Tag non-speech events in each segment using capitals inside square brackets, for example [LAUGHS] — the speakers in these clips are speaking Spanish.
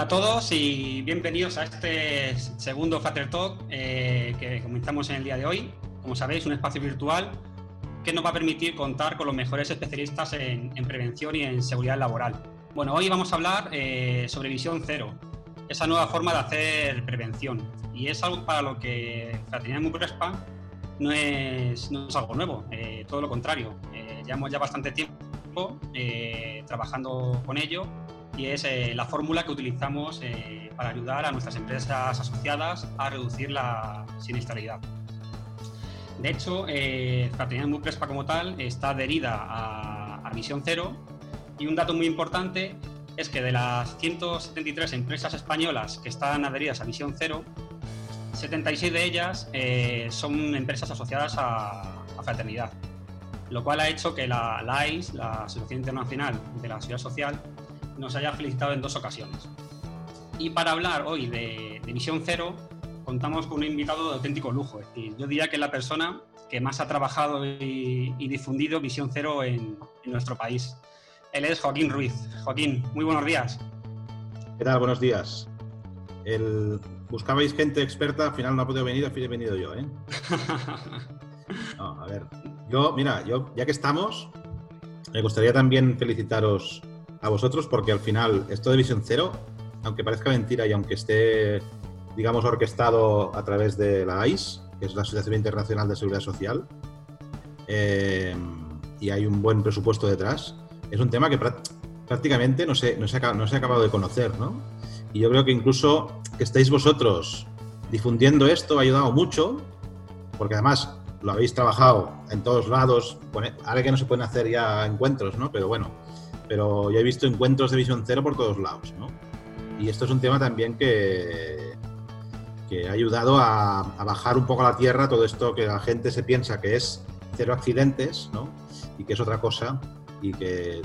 Hola a todos y bienvenidos a este segundo Fater Talk eh, que comenzamos en el día de hoy. Como sabéis, un espacio virtual que nos va a permitir contar con los mejores especialistas en, prevención y en seguridad laboral. Bueno, hoy vamos a hablar eh, sobre visión cero, esa nueva forma de hacer prevención. Y es algo para lo que Fraternidad Muprespa no es, no es algo nuevo, eh, todo lo contrario. llevamos ya bastante tiempo trabajando con ello y es eh, la fórmula que utilizamos eh, para ayudar a nuestras empresas asociadas a reducir la siniestralidad. De hecho, eh, Fraternidad Muprespa como tal está adherida a, a Visión Cero y un dato muy importante es que de las 173 empresas españolas que están adheridas a Visión Cero, 76 de ellas son empresas asociadas a, a, Fraternidad, lo cual ha hecho que la, la AIS, la Asociación Internacional de la Seguridad Social, nos haya felicitado en dos ocasiones. Y para hablar hoy de, Visión Cero, contamos con un invitado de auténtico lujo. Es decir, yo diría que es la persona que más ha trabajado y, difundido Visión Cero en, nuestro país. Él es Joaquín Ruiz. Joaquín, muy buenos días. ¿Qué tal? Buenos días. El... Buscabais gente experta, al final no ha podido venir, al fin he venido yo, ¿eh? [LAUGHS] a ver, yo, mira, yo, ya que estamos, me gustaría también felicitaros a vosotros porque al final esto de Visión Cero, aunque parezca mentira y aunque esté, digamos, orquestado a través de la AIS, que es la Asociación Internacional de Seguridad Social, eh, y hay un buen presupuesto detrás, es un tema que prácticamente no se, no, se ha, no se ha acabado de conocer, ¿no? Y yo creo que incluso que estéis vosotros difundiendo esto ha ayudado mucho, porque además lo habéis trabajado en todos lados, ahora que no se pueden hacer ya encuentros, ¿no? Pero bueno, pero yo he visto encuentros de visión cero por todos lados, ¿no? Y esto es un tema también que, que ha ayudado a, bajar un poco a la tierra todo esto que la gente se piensa que es cero accidentes, ¿no? Y que es otra cosa y que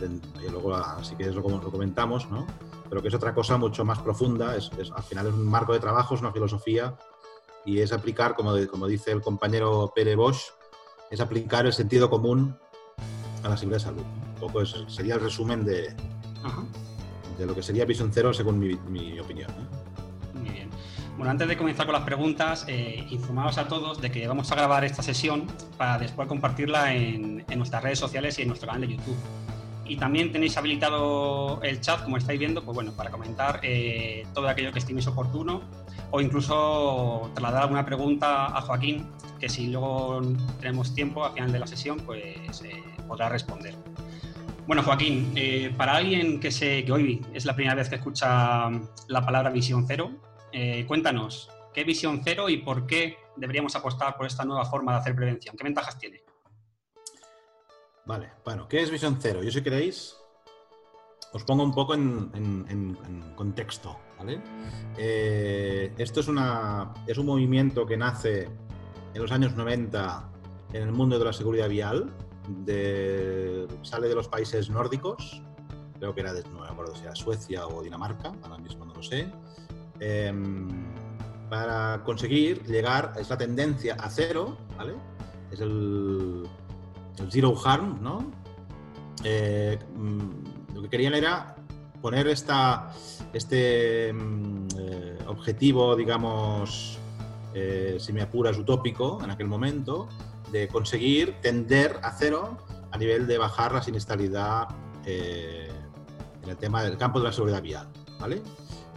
luego así que es lo, lo comentamos, ¿no? Pero que es otra cosa mucho más profunda, es, al final es un marco de trabajo, es una filosofía y es aplicar, como, como dice el compañero Pere Bosch, es aplicar el sentido común a la seguridad de salud poco sería el resumen de, de lo que sería Vision Zero según mi, opinión. Muy bien. Bueno, antes de comenzar con las preguntas, eh, informaros a todos de que vamos a grabar esta sesión para después compartirla en, nuestras redes sociales y en nuestro canal de YouTube. Y también tenéis habilitado el chat, como estáis viendo, pues bueno, para comentar eh, todo aquello que estiméis oportuno o incluso trasladar alguna pregunta a Joaquín, que si luego tenemos tiempo al final de la sesión, pues eh, podrá responder. Bueno, Joaquín, eh, para alguien que, se, que hoy es la primera vez que escucha la palabra visión cero, eh, cuéntanos, ¿qué visión cero y por qué deberíamos apostar por esta nueva forma de hacer prevención? ¿Qué ventajas tiene? Vale, bueno, ¿qué es visión cero? Yo si queréis, os pongo un poco en, contexto, ¿vale? Eh, esto es, una, es un movimiento que nace en los años 90 en el mundo de la seguridad vial, sale de los países nórdicos, creo que era de, no me acuerdo si era Suecia o Dinamarca, ahora mismo no lo sé, em, para conseguir llegar, es la tendencia a cero, ¿vale? Es el, zero harm, ¿no? Eh, mm, lo que querían era poner esta, este mm, eh, objetivo, digamos, eh, si me apuras, utópico en aquel momento, de conseguir tender a cero a nivel de bajar la siniestralidad eh, en el tema del campo de la seguridad vial, ¿vale?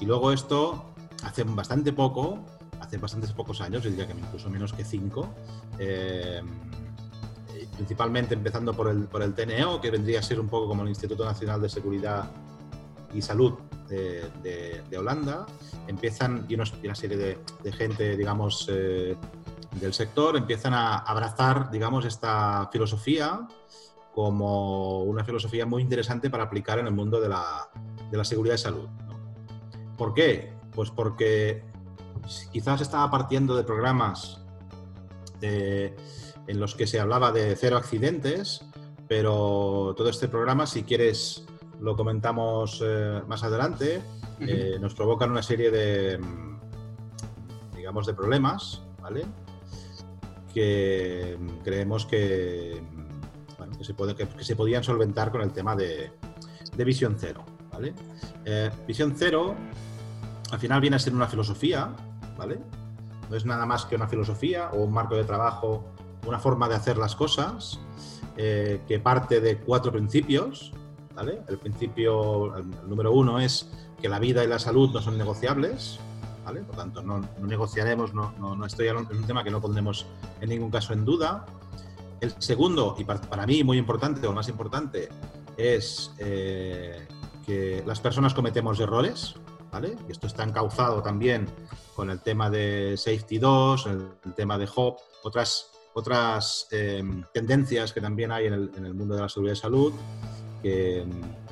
Y luego esto hace bastante poco, hace bastantes pocos años, yo diría que incluso menos que cinco, eh, principalmente empezando por el, por el TNO, que vendría a ser un poco como el Instituto Nacional de Seguridad y Salud de, Holanda, empiezan, y, una serie de, gente, digamos, eh, del sector empiezan a abrazar, digamos, esta filosofía como una filosofía muy interesante para aplicar en el mundo de la, de la seguridad de salud. ¿Por qué? Pues porque quizás estaba partiendo de programas en los que se hablaba de cero accidentes, pero todo este programa, si quieres, lo comentamos eh, más adelante, eh, nos provocan una serie de, digamos, de problemas, ¿vale? Que creemos que, que, se, podían solventar con el tema de, visión cero. ¿vale? Eh, visión cero al final viene a ser una filosofía, ¿vale? No es nada más que una filosofía o un marco de trabajo, una forma de hacer las cosas eh, que parte de cuatro principios, ¿vale? El principio, número uno es que la vida y la salud no son negociables, ¿vale? Por tanto, no, negociaremos, no, no, estoy es un tema que no pondremos en ningún caso en duda. El segundo, y para, mí muy importante, o más importante, es eh, que las personas cometemos errores, ¿vale? Y esto está encauzado también con el tema de Safety 2, el, tema de HOP, otras, otras eh, tendencias que también hay en el, mundo de la seguridad y salud, que,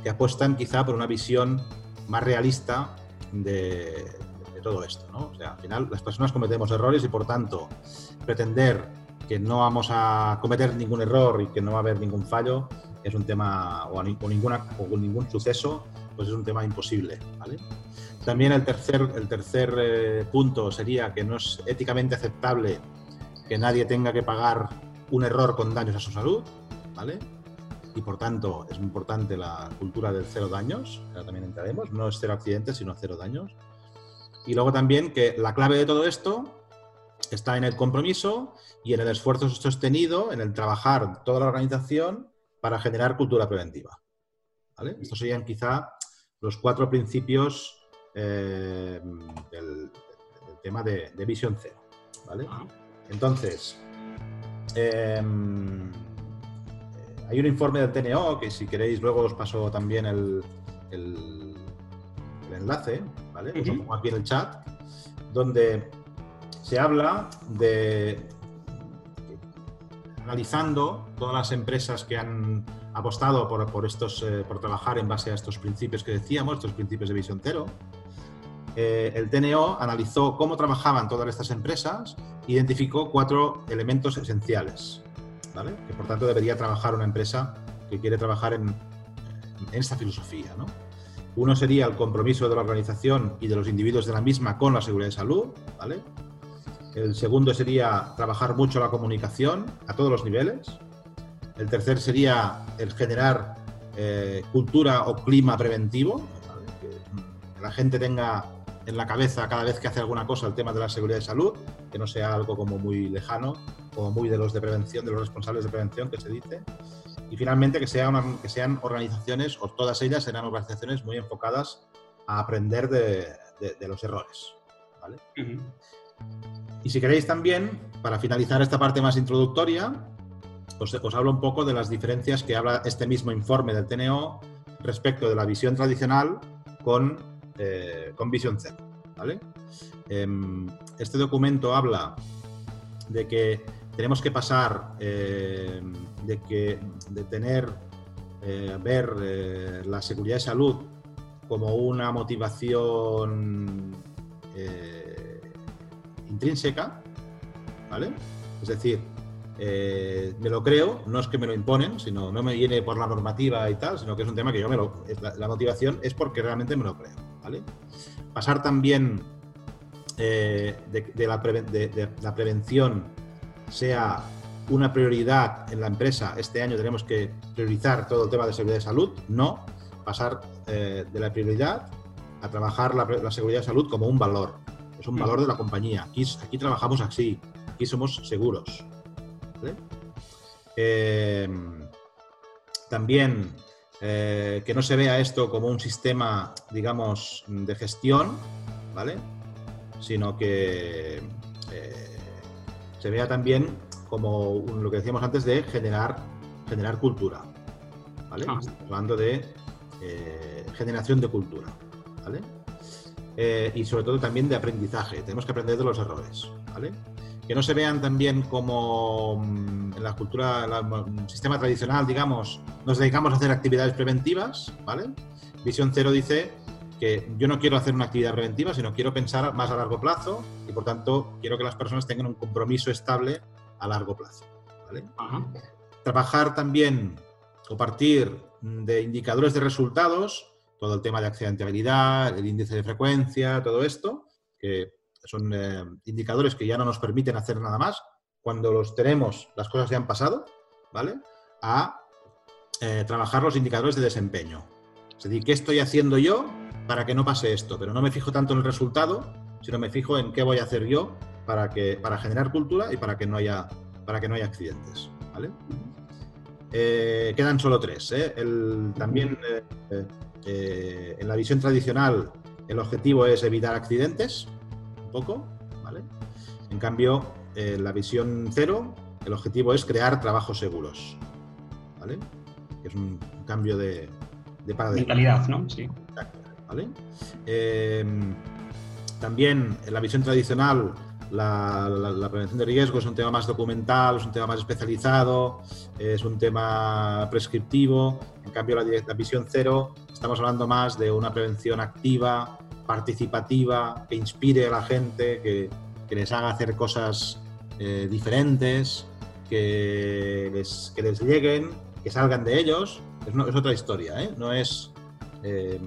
apuestan quizá por una visión más realista de todo esto, ¿no? O sea, al final las personas cometemos errores y por tanto pretender que no vamos a cometer ningún error y que no va a haber ningún fallo es un tema, o, ninguna, o ningún suceso, pues es un tema imposible. También el tercer, el tercer eh, punto sería que no es éticamente aceptable que nadie tenga que pagar un error con daños a su salud, ¿vale? Y por tanto es importante la cultura del cero daños, que también entraremos, no es cero accidentes, sino cero daños. Y luego también que la clave de todo esto está en el compromiso y en el esfuerzo sostenido, en el trabajar toda la organización para generar cultura preventiva. Estos serían quizá los cuatro principios eh, del, tema de, visión cero. Entonces, em, eh, hay un informe del TNO que si queréis luego os paso también el, enlace, ¿vale? Os lo pongo aquí en el chat, donde se habla de analizando todas las empresas que han apostado por, estos, eh, por trabajar en base a estos principios que decíamos, estos principios de visión cero, eh, el TNO analizó cómo trabajaban todas estas empresas identificó cuatro elementos esenciales, que por tanto debería trabajar una empresa que quiere trabajar en, en esta filosofía. Uno sería el compromiso de la organización y de los individuos de la misma con la seguridad de salud, ¿vale? El segundo sería trabajar mucho la comunicación a todos los niveles. El tercer sería el generar eh, cultura o clima preventivo, que la gente tenga en la cabeza cada vez que hace alguna cosa el tema de la seguridad de salud, que no sea algo como muy lejano o muy de los de prevención, de los responsables de prevención que se dice. Y finalmente que, que sean organizaciones, o todas ellas serán organizaciones muy enfocadas a aprender de, los errores. ¿vale? Y si queréis también, para finalizar esta parte más introductoria, os, os, hablo un poco de las diferencias que habla este mismo informe del TNO respecto de la visión tradicional con, eh, con visión cero. ¿vale? Em, este documento habla de que tenemos que pasar eh, de, que, de tener, eh, ver la seguridad de salud como una motivación intrínseca, ¿vale? Es decir, eh, me lo creo, no es que me lo imponen, sino no me viene por la normativa y tal, sino que es un tema que yo me lo... La, motivación es porque realmente me lo creo, ¿vale? Pasar también eh, de, la prevención sea una prioridad en la empresa, este año tenemos que priorizar todo el tema de seguridad de salud, no, pasar eh, de la prioridad a trabajar la, seguridad de salud como un valor, es un valor de la compañía. Aquí, aquí trabajamos así, aquí somos seguros. Eh, también eh, que no se vea esto como un sistema, digamos, de gestión, ¿vale? Sino que eh, se vea también como lo que decíamos antes de generar, generar cultura, ¿vale? Ah. Hablando de generación de cultura, ¿vale? Eh, y sobre todo también de aprendizaje. Tenemos que aprender de los errores, ¿vale? Que no se vean también como mm, en la cultura, el sistema tradicional, digamos, nos dedicamos a hacer actividades preventivas, ¿vale? Visión Cero dice que yo no quiero hacer una actividad preventiva, sino quiero pensar más a largo plazo y por tanto quiero que las personas tengan un compromiso estable a largo plazo. ¿vale? Trabajar también o partir de indicadores de resultados todo el tema de accidentabilidad, el índice de frecuencia, todo esto, que son eh, indicadores que ya no nos permiten hacer nada más. Cuando los tenemos, las cosas ya han pasado, ¿vale? A eh, trabajar los indicadores de desempeño. Es decir, ¿qué estoy haciendo yo para que no pase esto, pero no me fijo tanto en el resultado, sino me fijo en qué voy a hacer yo para, que, para generar cultura y para que no haya, para que no haya accidentes. ¿vale? Eh, quedan solo tres. ¿eh? también eh, en la visión tradicional el objetivo es evitar accidentes, un poco, ¿vale? En cambio, en la visión cero, el objetivo es crear trabajos seguros, ¿vale? Es un cambio de, de paradigma. Mentalidad, ¿no? Sí. ¿Vale? Em, también en la visión tradicional la, prevención de riesgo es un tema más documental, es un tema más especializado, es un tema prescriptivo. En cambio, la, visión cero, estamos hablando más de una prevención activa, participativa, que inspire a la gente, que, les haga hacer cosas eh, diferentes, que les, lleguen, que salgan de ellos. Es, otra historia, ¿eh? No es... Eh,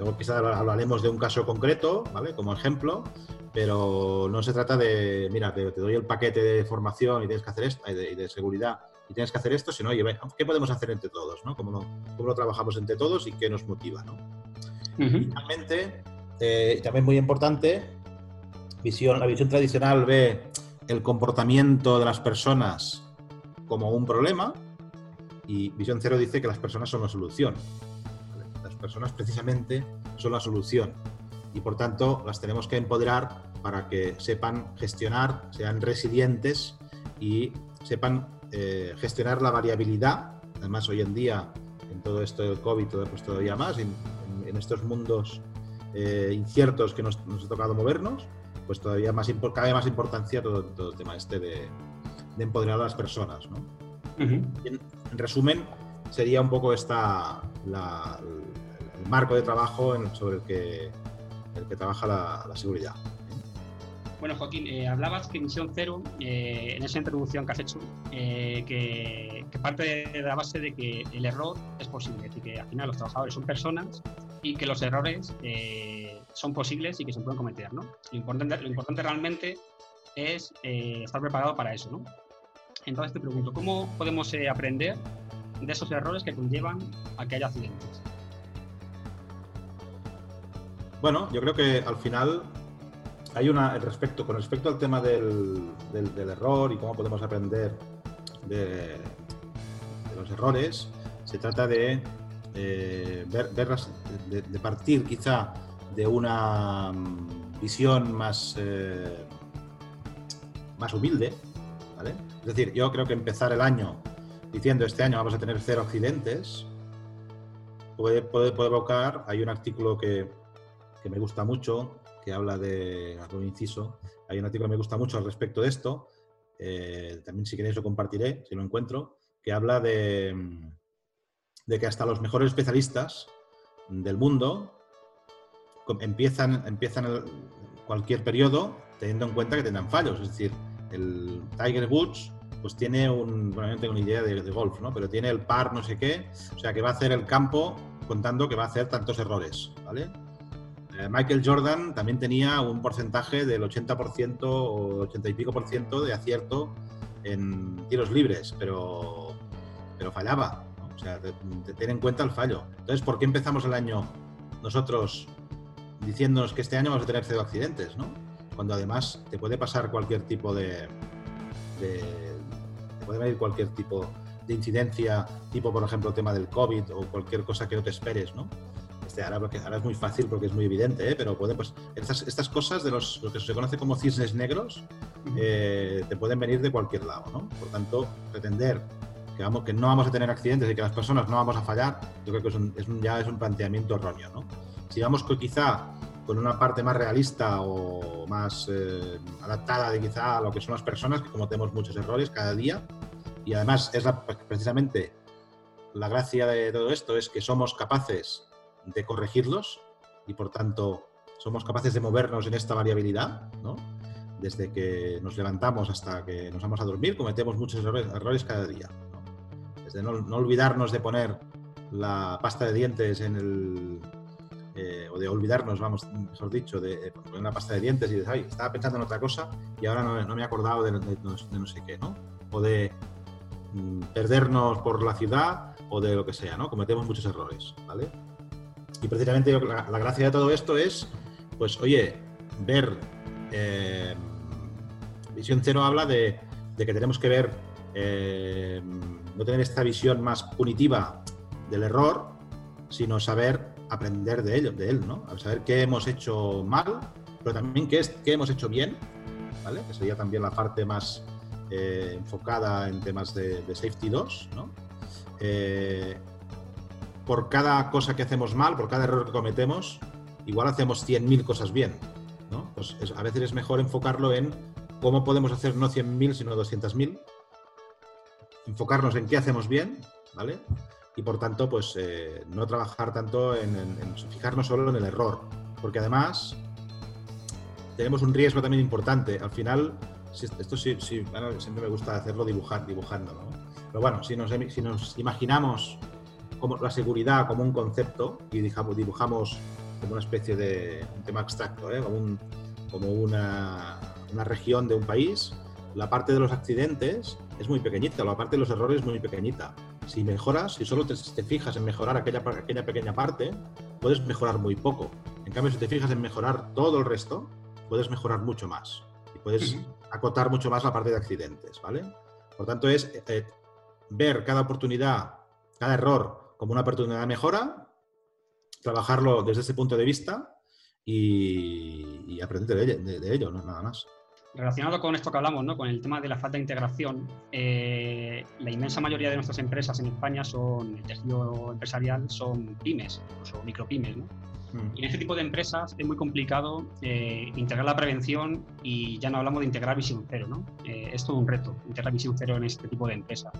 luego quizás hablaremos de un caso concreto, ¿vale? Como ejemplo, pero no se trata de, mira, te, doy el paquete de formación y tienes que hacer esto, y de, seguridad, y tienes que hacer esto, sino, oye, ¿qué podemos hacer entre todos? ¿no? ¿Cómo, lo, trabajamos entre todos y qué nos motiva? ¿no? Finalmente, eh, también muy importante, visión, la visión tradicional ve el comportamiento de las personas como un problema y visión cero dice que las personas son la solución. Personas precisamente son la solución y por tanto las tenemos que empoderar para que sepan gestionar, sean resilientes y sepan eh, gestionar la variabilidad. Además, hoy en día, en todo esto del COVID, pues todavía más, en, estos mundos eh, inciertos que nos, ha tocado movernos, pues todavía más, más importancia todo, todo el tema este de, empoderar a las personas. en, resumen, sería un poco esta el marco de trabajo sobre el que el que trabaja la, seguridad. Bueno, Joaquín, eh, hablabas que Misión Cero, eh, en esa introducción que has hecho, eh, que, parte de la base de que el error es posible, es decir, que al final los trabajadores son personas y que los errores son posibles y que se pueden cometer. ¿no? Lo, importante, lo importante realmente es estar preparado para eso. ¿no? Entonces te pregunto, ¿cómo podemos aprender de esos errores que conllevan a que haya accidentes? Bueno, yo creo que al final hay una, respecto, con respecto al tema del, error y cómo podemos aprender de, los errores, se trata de, eh, ver, de, partir quizá de una mm, visión más, eh, más humilde. Es decir, yo creo que empezar el año diciendo este año vamos a tener cero accidentes puede, puede, puede evocar, hay un artículo que, que me gusta mucho, que habla de, algo inciso, hay un artículo que me gusta mucho al respecto de esto, eh, también si queréis lo compartiré, si lo encuentro, que habla de, de que hasta los mejores especialistas del mundo empiezan, empiezan cualquier periodo teniendo en cuenta que tendrán fallos. Es decir, el Tiger Woods pues tiene un, bueno, no tengo ni idea de, de, golf, ¿no? Pero tiene el par no sé qué, o sea que va a hacer el campo contando que va a hacer tantos errores, ¿vale? Eh, Michael Jordan también tenía un porcentaje del 80% o 80 y pico por ciento de acierto en tiros libres, pero, pero fallaba. O sea, ten en cuenta el fallo. Entonces, ¿por qué empezamos el año nosotros diciéndonos que este año vamos a tener cero accidentes, ¿no? Cuando además te puede pasar cualquier tipo de, de te puede venir cualquier tipo de incidencia, tipo por ejemplo tema del COVID o cualquier cosa que no te esperes, ¿no? Este, ahora, es muy fácil porque es muy evidente, ¿eh? pero puede, pues, estas, estas cosas de los, lo que se conoce como cisnes negros eh, te pueden venir de cualquier lado. ¿no? Por tanto, pretender que, vamos, que no vamos a tener accidentes y que las personas no vamos a fallar, yo creo que es un, es un, ya es un planteamiento erróneo. ¿no? Si vamos con, quizá con una parte más realista o más eh, adaptada de quizá a lo que son las personas, que cometemos muchos errores cada día, y además es precisamente la gracia de todo esto es que somos capaces de corregirlos y por tanto somos capaces de movernos en esta variabilidad, ¿no? Desde que nos levantamos hasta que nos vamos a dormir, cometemos muchos errores, cada día. Desde no, olvidarnos de poner la pasta de dientes en el... Eh, o de olvidarnos, vamos, mejor dicho, de, poner la pasta de dientes y decir, ay, estaba pensando en otra cosa y ahora no, me he acordado de, no sé qué, ¿no? O de mm, perdernos por la ciudad o de lo que sea, ¿no? Cometemos muchos errores, ¿vale? Y precisamente la, gracia de todo esto es, pues, oye, ver. Eh, visión cero habla de, que tenemos que ver, eh, no tener esta visión más punitiva del error, sino saber aprender de ello, de él, ¿no? Saber qué hemos hecho mal, pero también qué, es, qué hemos hecho bien, ¿vale? Que sería también la parte más eh, enfocada en temas de, Safety 2, ¿no? Por cada cosa que hacemos mal, por cada error que cometemos, igual hacemos 100.000 cosas bien. Pues a veces es mejor enfocarlo en cómo podemos hacer no 100.000, sino 200.000. Enfocarnos en qué hacemos bien, ¿vale? Y por tanto, pues eh, no trabajar tanto en, fijarnos solo en el error. Porque además tenemos un riesgo también importante. Al final, esto sí, sí siempre me gusta hacerlo dibujar, dibujando. Pero bueno, si nos imaginamos como la seguridad como un concepto y dibujamos, dibujamos como una especie de un tema abstracto, ¿eh? como, como una, una, región de un país, la parte de los accidentes es muy pequeñita, la parte de los errores es muy pequeñita. Si mejoras, si solo te, te fijas en mejorar aquella, aquella pequeña parte, puedes mejorar muy poco. En cambio, si te fijas en mejorar todo el resto, puedes mejorar mucho más y puedes acotar mucho más la parte de accidentes, ¿vale? Por tanto, es eh, ver cada oportunidad, cada error como una oportunidad de mejora, trabajarlo desde ese punto de vista y, aprender de, ello, nada más. Relacionado con esto que hablamos, ¿no? con el tema de la falta de integración, eh, la inmensa mayoría de nuestras empresas en España son, el tejido empresarial son pymes, incluso micropymes. ¿no? Mm. Y en este tipo de empresas es muy complicado eh, integrar la prevención y ya no hablamos de integrar visión cero. ¿no? Eh, es todo un reto integrar visión cero en este tipo de empresas.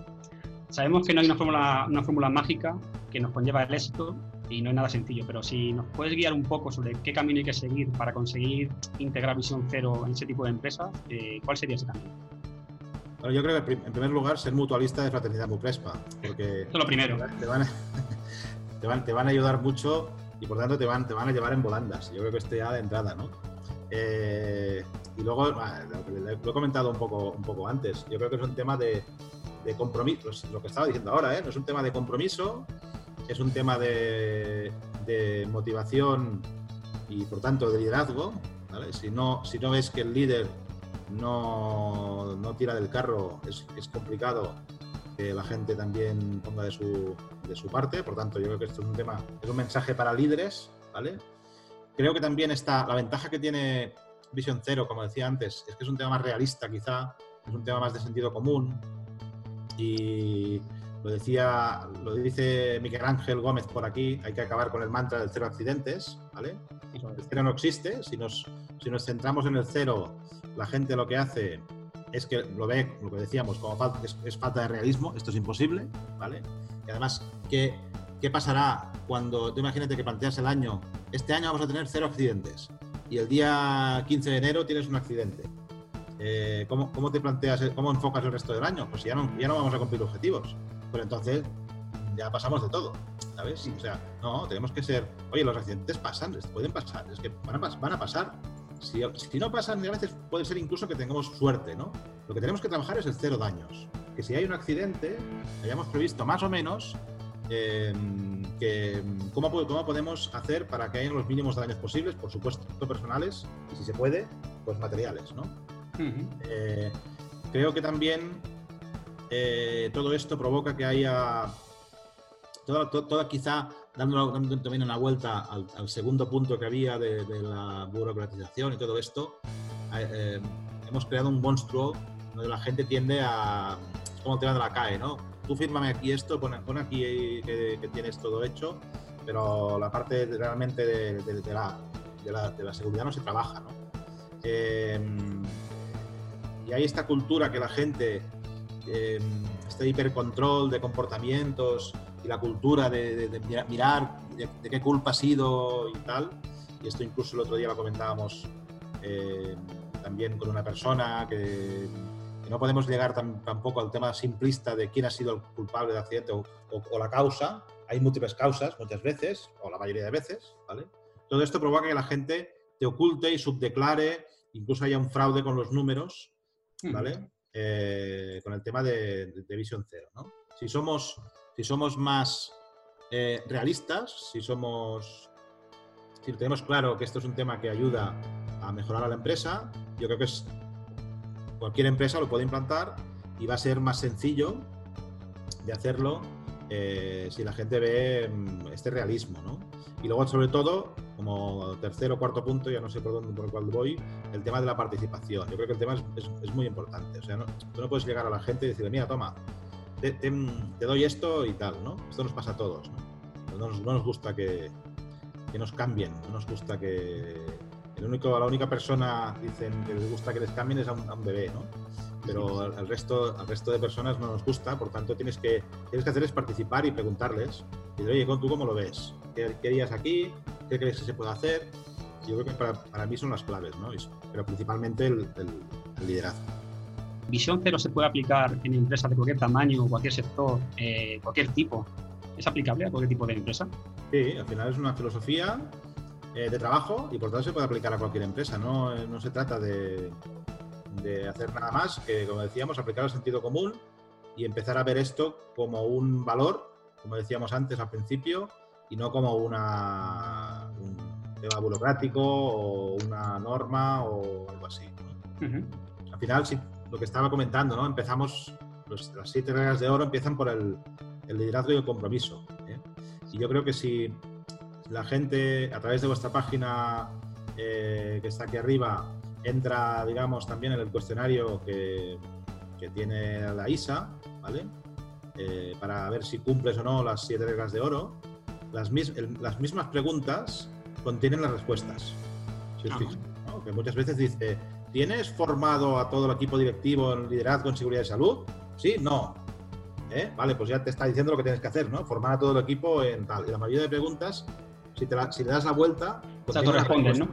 Sabemos que no hay una fórmula, una fórmula mágica que nos conlleva el éxito y no es nada sencillo, pero si nos puedes guiar un poco sobre qué camino hay que seguir para conseguir integrar visión cero en ese tipo de empresas, eh, ¿cuál sería ese camino? Bueno, yo creo que en primer lugar ser mutualista de Fraternidad Muprespa, porque... Esto es lo primero. Te van, a, [LAUGHS] te, van, te van, a ayudar mucho y por tanto te van, te van a llevar en volandas. Yo creo que esto ya de entrada, ¿no? Eh, y luego, lo, he comentado un poco, un poco antes, yo creo que es un tema de, de compromiso, lo que estaba diciendo ahora, ¿eh? no es un tema de compromiso, es un tema de, motivación y por tanto de liderazgo. Si, no, si no ves que el líder no, no tira del carro, es, complicado que la gente también ponga de su, de su parte. Por tanto, yo creo que esto es un tema, es un mensaje para líderes. Creo que también está la ventaja que tiene Vision Cero, como decía antes, es que es un tema más realista quizá, es un tema más de sentido común, y lo decía, lo dice Miguel Ángel Gómez por aquí, hay que acabar con el mantra del cero accidentes, ¿vale? El cero no existe, si nos, si nos centramos en el cero, la gente lo que hace es que lo ve, lo que decíamos, como falta, es, falta de realismo, esto es imposible, ¿vale? Y además, ¿qué, ¿qué pasará cuando, tú imagínate que planteas el año, este año vamos a tener cero accidentes, y el día 15 de enero tienes un accidente eh, ¿cómo, te planteas, cómo enfocas el resto del año? Pues ya no, ya no vamos a cumplir objetivos. Pero entonces ya pasamos de todo, ¿sabes? O sea, no, tenemos que ser, oye, los accidentes pasan, pueden pasar, es que van a, van a pasar. Si, si, no pasan, a veces puede ser incluso que tengamos suerte, ¿no? Lo que tenemos que trabajar es el cero daños. Que si hay un accidente, hayamos previsto más o menos eh, que, ¿cómo, cómo, podemos hacer para que haya los mínimos daños posibles, por supuesto, personales, y si se puede, pues materiales, ¿no? Eh, creo que también eh, todo esto provoca que haya, toda, quizá dando, también una vuelta al, segundo punto que había de, la burocratización y todo esto, eh, hemos creado un monstruo donde la gente tiende a, como el tema de la CAE, ¿no? Tú fírmame aquí esto, pon, aquí que, tienes todo hecho, pero la parte realmente de, la, de, la, seguridad no se trabaja, ¿no? Y hay esta cultura que la gente, eh, este hipercontrol de comportamientos y la cultura de, mirar de, qué culpa ha sido y tal, y esto incluso el otro día lo comentábamos eh, también con una persona que, no podemos llegar tampoco al tema simplista de quién ha sido el culpable del accidente o, o, la causa. Hay múltiples causas muchas veces, o la mayoría de veces, ¿vale? Todo esto provoca que la gente te oculte y subdeclare, incluso haya un fraude con los números ¿vale? Eh, con el tema de, de, Vision Cero, ¿no? Si somos, si somos más eh, realistas, si somos, si tenemos claro que esto es un tema que ayuda a mejorar a la empresa, yo creo que es cualquier empresa lo puede implantar y va a ser más sencillo de hacerlo eh, si la gente ve mm, este realismo, ¿no? Y luego, sobre todo, como tercer o cuarto punto, ya no sé por dónde por el cual voy, el tema de la participación. Yo creo que el tema es, muy importante. O sea, no, tú no puedes llegar a la gente y decirle, mira, toma, te, doy esto y tal, ¿no? Esto nos pasa a todos, ¿no? No nos, gusta que, que, nos cambien, no nos gusta que... El único, la única persona, dicen, que les gusta que les cambien es a un, a un bebé, ¿no? pero al, resto, al resto de personas no nos gusta, por tanto tienes que, tienes que hacer es participar y preguntarles, y oye, ¿tú cómo lo ves? ¿Qué, harías aquí? ¿Qué crees que se puede hacer? Yo creo que para, para mí son las claves, ¿no? pero principalmente el, el, liderazgo. Visión cero se puede aplicar en empresas de cualquier tamaño, cualquier sector, eh, cualquier tipo. ¿Es aplicable a cualquier tipo de empresa? Sí, al final es una filosofía eh, de trabajo y por tanto se puede aplicar a cualquier empresa. No, no se trata de, de hacer nada más que, como decíamos, aplicar el sentido común y empezar a ver esto como un valor, como decíamos antes al principio, y no como una, un tema burocrático o una norma o algo así. Al final, sí, lo que estaba comentando, ¿no? empezamos, las siete reglas de oro empiezan por el, liderazgo y el compromiso. ¿eh? Y yo creo que si la gente, a través de vuestra página eh, que está aquí arriba, entra, digamos, también en el cuestionario que, tiene la ISA, ¿vale? Eh, para ver si cumples o no las siete reglas de oro. Las, las mismas preguntas contienen las respuestas. Si os Que muchas veces dice, ¿tienes formado a todo el equipo directivo en liderazgo en seguridad y salud? Sí, no. ¿Eh? Vale, pues ya te está diciendo lo que tienes que hacer, ¿no? Formar a todo el equipo en tal. Y la mayoría de preguntas, si, te si le das la vuelta... O sea, respondes, ¿no?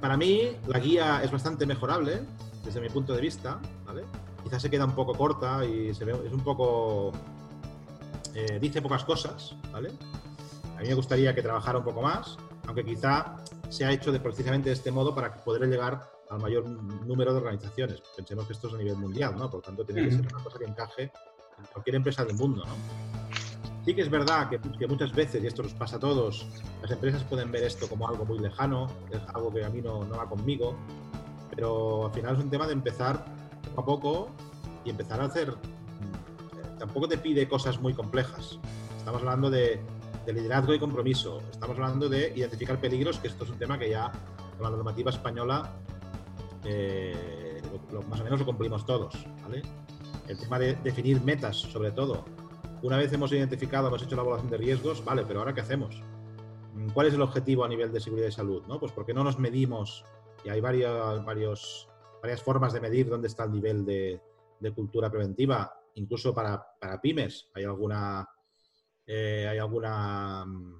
para mí, la guía es bastante mejorable, desde mi punto de vista, ¿vale? Quizás se queda un poco corta y se ve, es un poco... Eh, dice pocas cosas, ¿vale? A mí me gustaría que trabajara un poco más, aunque quizá se ha hecho de precisamente de este modo para poder llegar al mayor número de organizaciones. Pensemos que esto es a nivel mundial, ¿no? Por lo tanto, tiene que ser una cosa que encaje en cualquier empresa del mundo, ¿no? Sí que es verdad que, muchas veces, y esto nos pasa a todos, las empresas pueden ver esto como algo muy lejano, es algo que a mí no, no va conmigo, pero al final es un tema de empezar poco a poco y empezar a hacer... Mm, tampoco te pide cosas muy complejas. Estamos hablando de, liderazgo y compromiso. Estamos hablando de identificar peligros, que esto es un tema que ya con la normativa española eh, más o menos lo cumplimos todos. El tema de definir metas, sobre todo. Una vez hemos identificado, hemos hecho la evaluación de riesgos, vale, pero ahora ¿qué hacemos? ¿Cuál es el objetivo a nivel de seguridad y salud? ¿no? Pues porque no nos medimos, y hay varios, varios, varias formas de medir dónde está el nivel de, cultura preventiva, incluso para, pymes. Hay alguna, eh, hay alguna mm,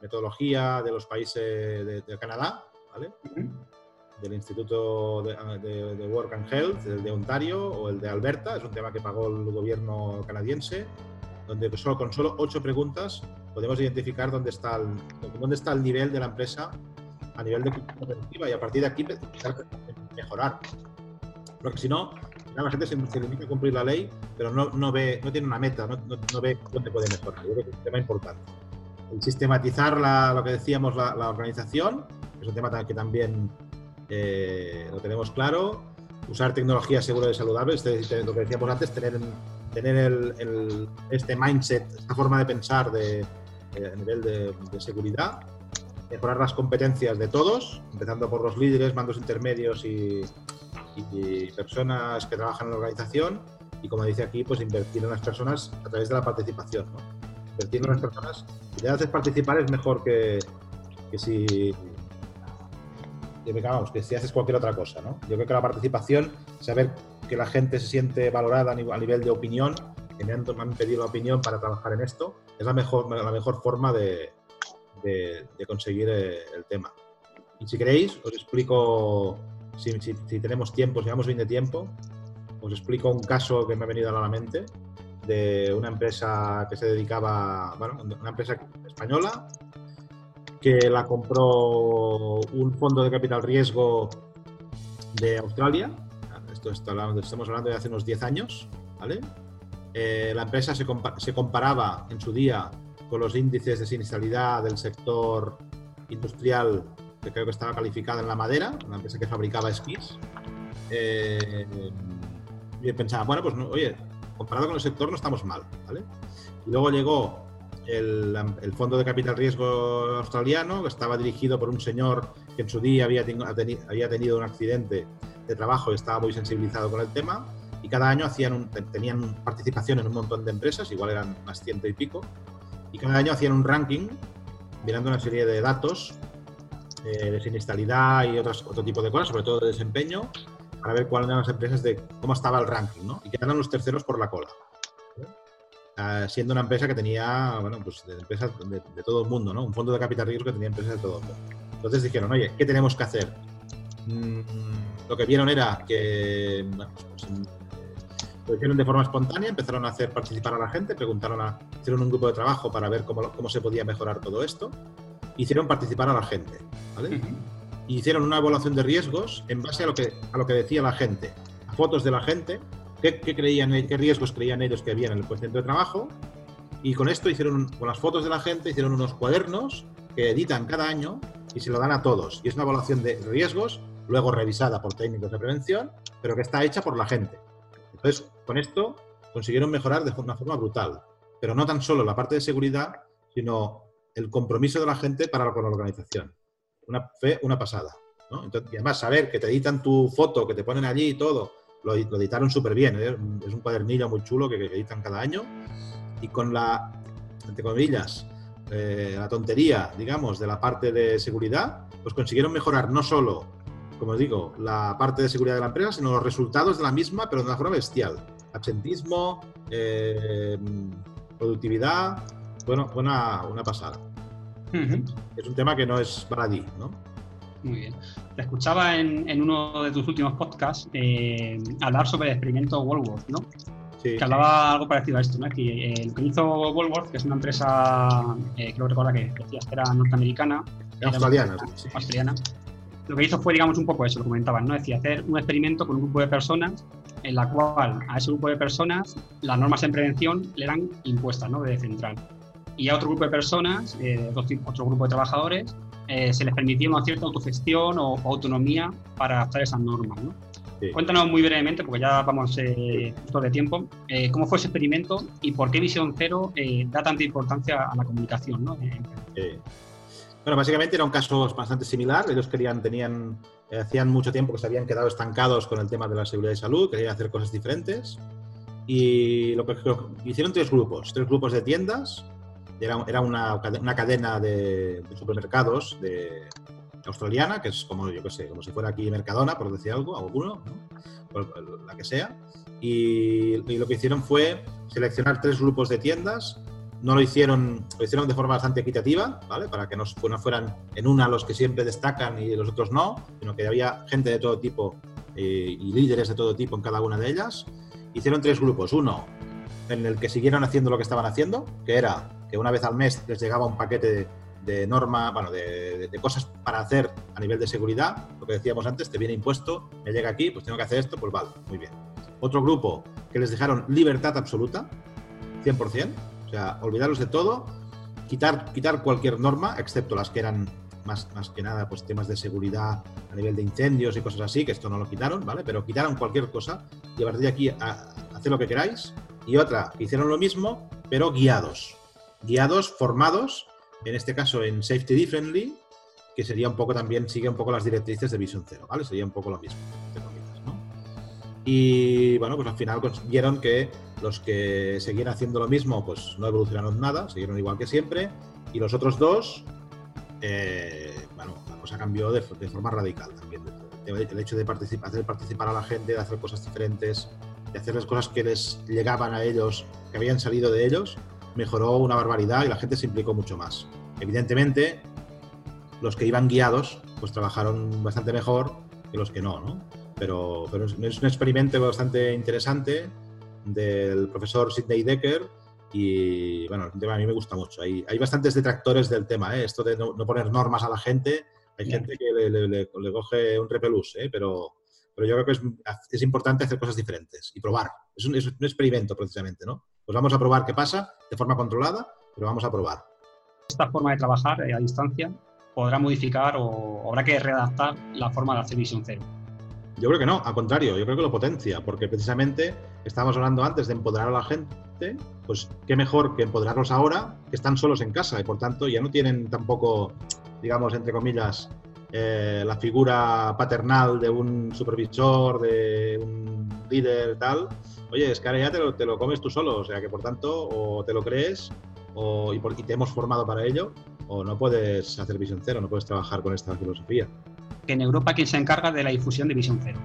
metodología de los países de, Canadá, ¿vale? del Instituto de, Work and Health, el de Ontario o el de Alberta, es un tema que pagó el gobierno canadiense, donde solo, con solo ocho preguntas podemos identificar dónde está, el, dónde está el nivel de la empresa a nivel de cultura preventiva y a partir de aquí mejorar. Porque si no, la gente se, limita a cumplir la ley, pero no, no, ve, no tiene una meta, no, no, ve dónde puede mejorar. Yo creo que es un tema importante. El sistematizar la, lo que decíamos, la, la organización, es un tema que también eh, lo tenemos claro. Usar tecnología segura y saludable, este, lo que decíamos antes, tener, tener el, este mindset, esta forma de pensar de, a nivel de, seguridad, mejorar las competencias de todos, empezando por los líderes, mandos intermedios y, personas que trabajan en la organización y como dice aquí, pues invertir en las personas a través de la participación. Invertir en las personas, si le haces participar es mejor que, que si que, que si haces cualquier otra cosa, ¿no? Yo creo que la participación, saber que la gente se siente valorada a nivel de opinión, que me han, pedido la opinión para trabajar en esto, es la mejor, la mejor forma de, conseguir eh, el tema. Y si queréis, os explico, si, tenemos tiempo, si llevamos bien de tiempo, os explico un caso que me ha venido a la mente de una empresa que se dedicaba, bueno, una empresa española que la compró un fondo de capital riesgo de Australia. Esto estamos hablando de hace unos 10 años, ¿vale? Eh, la empresa se, comparaba en su día con los índices de sinistralidad del sector industrial, que creo que estaba calificada en la madera, una empresa que fabricaba esquís. Eh, y pensaba, bueno, pues oye, comparado con el sector no estamos mal, ¿vale? Y luego llegó el, el, Fondo de Capital Riesgo Australiano, que estaba dirigido por un señor que en su día había, había tenido un accidente de trabajo y estaba muy sensibilizado con el tema. Y cada año hacían tenían participación en un montón de empresas, igual eran más ciento y pico. Y cada año hacían un ranking mirando una serie de datos eh, de siniestralidad y otros, otro tipo de cosas, sobre todo de desempeño, para ver cuáles eran las empresas de cómo estaba el ranking, ¿no? Y quedaron los terceros por la cola. Ah, siendo una empresa que tenía, bueno, pues de empresas de, todo el mundo, ¿no? Un fondo de capital riesgo que tenía empresas de todo el mundo. Entonces dijeron, oye, ¿qué tenemos que hacer? Mm, lo que vieron era que, bueno, pues, mm, lo hicieron de forma espontánea, empezaron a hacer participar a la gente, preguntaron a, hicieron un grupo de trabajo para ver cómo, cómo se podía mejorar todo esto, hicieron participar a la gente, ¿vale? hicieron una evaluación de riesgos en base a lo que, a lo que decía la gente, a fotos de la gente, qué, creían, qué riesgos creían ellos que había en el puesto de trabajo, y con esto hicieron, con las fotos de la gente, hicieron unos cuadernos que editan cada año y se lo dan a todos. Y es una evaluación de riesgos, luego revisada por técnicos de prevención, pero que está hecha por la gente. Entonces, con esto consiguieron mejorar de una forma brutal. Pero no tan solo la parte de seguridad, sino el compromiso de la gente para con la organización una fe, una pasada. y además, saber que te editan tu foto, que te ponen allí y todo, lo, editaron súper bien. ¿eh? Es un cuadernillo muy chulo que, editan cada año. Y con la, entre comillas, eh, la tontería, digamos, de la parte de seguridad, pues consiguieron mejorar no solo, como os digo, la parte de seguridad de la empresa, sino los resultados de la misma, pero de una forma bestial. Absentismo, eh, productividad, bueno, buena, una pasada. Es un tema que no es baladí, ¿no? Muy bien. Te escuchaba en, uno de tus últimos podcasts eh, hablar sobre el experimento Woolworth, ¿no? Sí, que hablaba algo parecido a esto, ¿no? Que eh, lo que hizo Woolworth, que es una empresa, eh, creo recordar que decías que era norteamericana. Australiana. Australiana. Lo que hizo fue, digamos, un poco eso, lo comentaban, ¿no? Decía, hacer un experimento con un grupo de personas en la cual a ese grupo de personas las normas en prevención le eran impuestas, ¿no? De central y a otro grupo de personas, eh, otro, grupo de trabajadores, eh, se les permitía una cierta autogestión o, autonomía para adaptar esas normas. ¿no? Cuéntanos muy brevemente, porque ya vamos eh, justo de tiempo, eh, cómo fue ese experimento y por qué Visión Cero da tanta importancia a la comunicación. ¿no? Bueno, básicamente era un caso bastante similar. Ellos querían, tenían, hacían mucho tiempo que se habían quedado estancados con el tema de la seguridad y salud, querían hacer cosas diferentes. Y lo que hicieron tres grupos, tres grupos de tiendas era, era una, una, cadena de, supermercados de, australiana, que es como, yo qué sé, como si fuera aquí Mercadona, por decir algo, alguno, la que sea. Y, lo que hicieron fue seleccionar tres grupos de tiendas. No lo hicieron, lo hicieron de forma bastante equitativa, ¿vale? Para que no, no fueran en una los que siempre destacan y los otros no, sino que había gente de todo tipo eh, y líderes de todo tipo en cada una de ellas. Hicieron tres grupos. Uno, en el que siguieron haciendo lo que estaban haciendo, que era que una vez al mes les llegaba un paquete de, norma, bueno, de, cosas para hacer a nivel de seguridad, lo que decíamos antes, te viene impuesto, me llega aquí, pues tengo que hacer esto, pues vale, muy bien. Otro grupo que les dejaron libertad absoluta, 100%, o sea, olvidarlos de todo, quitar, quitar cualquier norma, excepto las que eran más, más que nada pues temas de seguridad a nivel de incendios y cosas así, que esto no lo quitaron, ¿vale? Pero quitaron cualquier cosa y a partir de aquí a, hacer lo que queráis. Y otra, hicieron lo mismo, pero guiados guiados, formados, en este caso en Safety Differently, que sería un poco también, sigue un poco las directrices de Vision Zero, ¿vale? Sería un poco lo mismo, Y bueno, pues al final vieron que los que seguían haciendo lo mismo, pues no evolucionaron nada, siguieron igual que siempre, y los otros dos, eh, bueno, la cosa cambió de, forma radical también. El hecho de participar, hacer participar a la gente, de hacer cosas diferentes, de hacer las cosas que les llegaban a ellos, que habían salido de ellos, mejoró una barbaridad y la gente se implicó mucho más. Evidentemente, los que iban guiados, pues trabajaron bastante mejor que los que no, ¿no? Pero, pero es un experimento bastante interesante del profesor Sidney Decker y, bueno, tema a mí me gusta mucho. Hay, hay bastantes detractores del tema, ¿eh? Esto de no, poner normas a la gente, hay gente que le, coge un repelús, ¿eh? Pero, pero yo creo que es, es importante hacer cosas diferentes y probar. Es un, es un, experimento precisamente, ¿no? Pues vamos a probar qué pasa de forma controlada, pero vamos a probar. Esta forma de trabajar eh, a distancia podrá modificar o habrá que readaptar la forma de hacer visión cero. Yo creo que no, al contrario, yo creo que lo potencia, porque precisamente estábamos hablando antes de empoderar a la gente, pues qué mejor que empoderarlos ahora, que están solos en casa y por tanto ya no tienen tampoco, digamos, entre comillas, eh, la figura paternal de un supervisor, de un líder, tal. Oye, es que ahora ya te lo, te lo comes tú solo, o sea que por tanto, o te lo crees o, y, por, y te hemos formado para ello, o no puedes hacer visión cero, no puedes trabajar con esta filosofía en Europa quién se encarga de la difusión de Visión Cero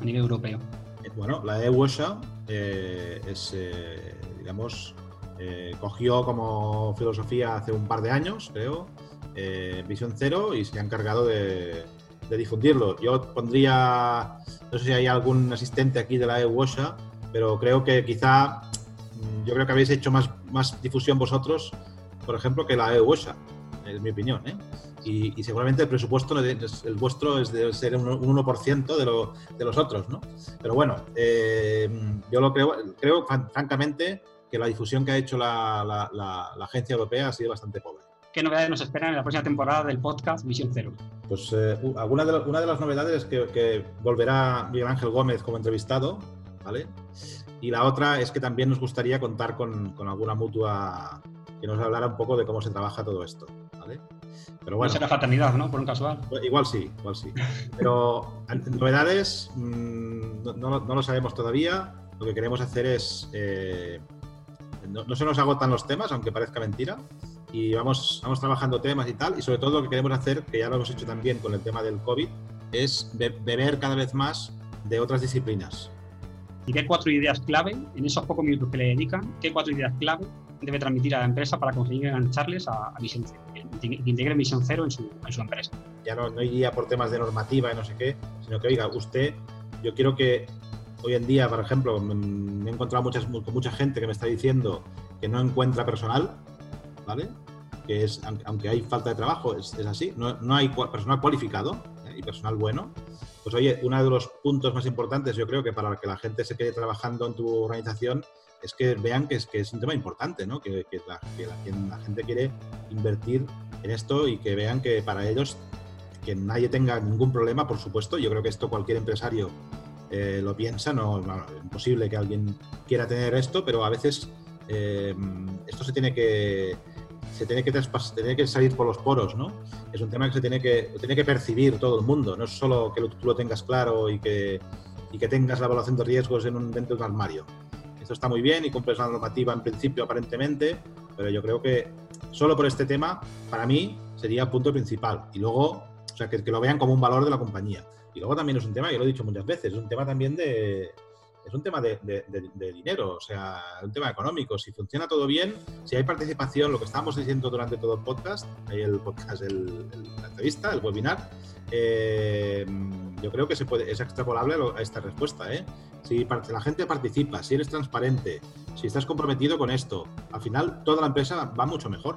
a nivel europeo. Bueno, la EUSA eh, es, eh, digamos, eh, cogió como filosofía hace un par de años, creo, eh, Visión Cero y se ha encargado de, difundirlo. Yo pondría, no sé si hay algún asistente aquí de la EUSA, pero creo que quizá, mm, yo creo que habéis hecho más, difusión vosotros, por ejemplo, que la EUSA, es mi opinión. ¿eh? y, seguramente el presupuesto, el vuestro es de ser un, un 1% de, de, los otros, ¿no? Pero bueno, eh, yo lo creo, creo francamente que la difusión que ha hecho la, agencia europea ha sido bastante pobre. ¿Qué novedades nos esperan en la próxima temporada del podcast Visión Cero? Pues eh, alguna de una de las novedades es que, que volverá Miguel Ángel Gómez como entrevistado, ¿vale? Y la otra es que también nos gustaría contar con, con alguna mutua que nos hablara un poco de cómo se trabaja todo esto, ¿vale? Pero bueno. No será fraternidad, ¿no? Por un casual. Igual sí, igual sí. Pero novedades mmm, no, no, no, lo sabemos todavía. Lo que queremos hacer es. Eh, no, no, se nos agotan los temas, aunque parezca mentira. Y vamos, vamos trabajando temas y tal. Y sobre todo lo que queremos hacer, que ya lo hemos hecho también con el tema del COVID, es beber cada vez más de otras disciplinas. ¿Y qué cuatro ideas clave, en esos pocos minutos que le dedican, qué cuatro ideas clave debe transmitir a la empresa para conseguir engancharles a, a Visión Cero, que integre Visión Cero en su, en su empresa. Ya no, no iría por temas de normativa y no sé qué, sino que, oiga, usted, yo quiero que hoy en día, por ejemplo, me he encontrado muchas, con mucha gente que me está diciendo que no encuentra personal, Que es, aunque hay falta de trabajo, es, es así, no, no, hay personal cualificado ¿eh? y personal bueno. Pues oye, uno de los puntos más importantes, yo creo que para que la gente se quede trabajando en tu organización es que vean que es, que es un tema importante, ¿no? que, la, gente quiere invertir en esto y que vean que para ellos que nadie tenga ningún problema, por supuesto. Yo creo que esto cualquier empresario eh, lo piensa, no, es imposible que alguien quiera tener esto, pero a veces eh, esto se tiene que se tiene que, tiene que salir por los poros, ¿no? Es un tema que se tiene que, tiene que percibir todo el mundo, no es solo que tú lo tengas claro y que, y que tengas la evaluación de riesgos en un, dentro de un armario esto está muy bien y cumples la normativa en principio aparentemente, pero yo creo que solo por este tema, para mí, sería el punto principal. Y luego, o sea, que, que, lo vean como un valor de la compañía. Y luego también es un tema, yo lo he dicho muchas veces, es un tema también de, es un tema de, dinero, o sea, un tema económico. Si funciona todo bien, si hay participación, lo que estábamos diciendo durante todo el podcast, hay el podcast, el, el, la entrevista, el webinar, eh, yo creo que se puede, es extrapolable a esta respuesta. ¿eh? Si la gente participa, si eres transparente, si estás comprometido con esto, al final toda la empresa va mucho mejor.